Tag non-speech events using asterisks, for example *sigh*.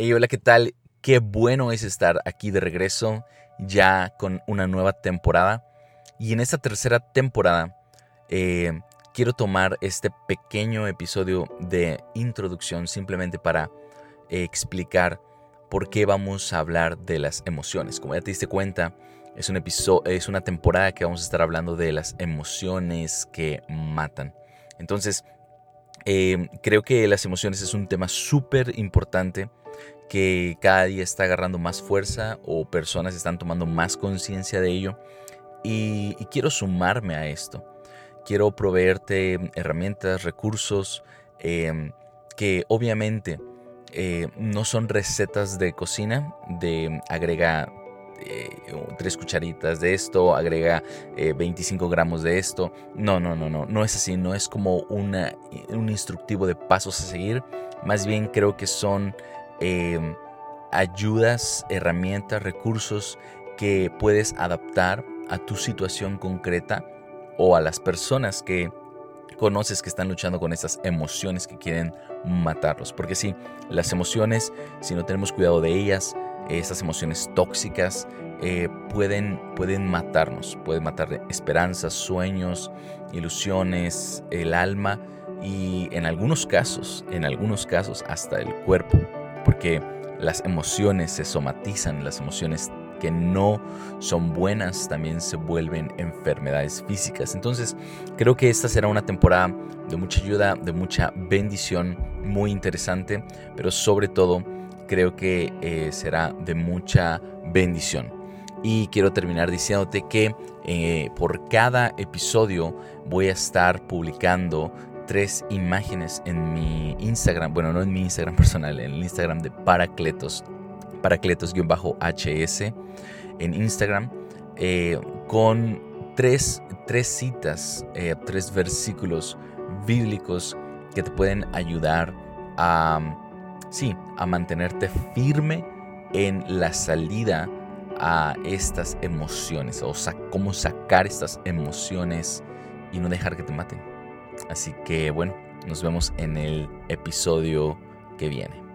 Hey, hola, ¿qué tal? Qué bueno es estar aquí de regreso ya con una nueva temporada. Y en esta tercera temporada eh, quiero tomar este pequeño episodio de introducción simplemente para eh, explicar por qué vamos a hablar de las emociones. Como ya te diste cuenta, es, un episodio, es una temporada que vamos a estar hablando de las emociones que matan. Entonces, eh, creo que las emociones es un tema súper importante que cada día está agarrando más fuerza o personas están tomando más conciencia de ello. Y, quiero sumarme a esto. Quiero proveerte herramientas, recursos em, que obviamente eh, no son recetas de cocina, de agrega eh, tres cucharitas de esto, agrega 25 eh, gramos de esto. No, no, no, no, no es así, no es como una, un instructivo de pasos a seguir. Más bien creo que son Em, ayudas, herramientas, recursos que puedes adaptar a tu situación concreta o a las personas que conoces que están luchando con estas emociones que quieren matarlos. Porque sí, las emociones, si no tenemos cuidado de ellas, esas emociones tóxicas eh, pueden, pueden matarnos, pueden matar esperanzas, sueños, ilusiones, el alma y en algunos casos, en algunos casos hasta el cuerpo porque las emociones se somatizan, las emociones que no son buenas también se vuelven enfermedades físicas. Entonces creo que esta será una temporada de mucha ayuda, de mucha bendición, muy interesante, pero sobre todo creo que eh, será de mucha bendición. Y quiero terminar diciéndote que eh, por cada episodio voy a estar publicando tres imágenes en mi Instagram, bueno, no en mi Instagram *laughs* personal, en el Instagram de Paracletos, Paracletos-HS en Instagram, eh, con tres, tres citas, tres versículos bíblicos que te pueden ayudar a, sí, a mantenerte firme en la salida a estas emociones, o sea, cómo sacar estas emociones y no dejar que te maten. Así que bueno, nos vemos en el episodio que viene.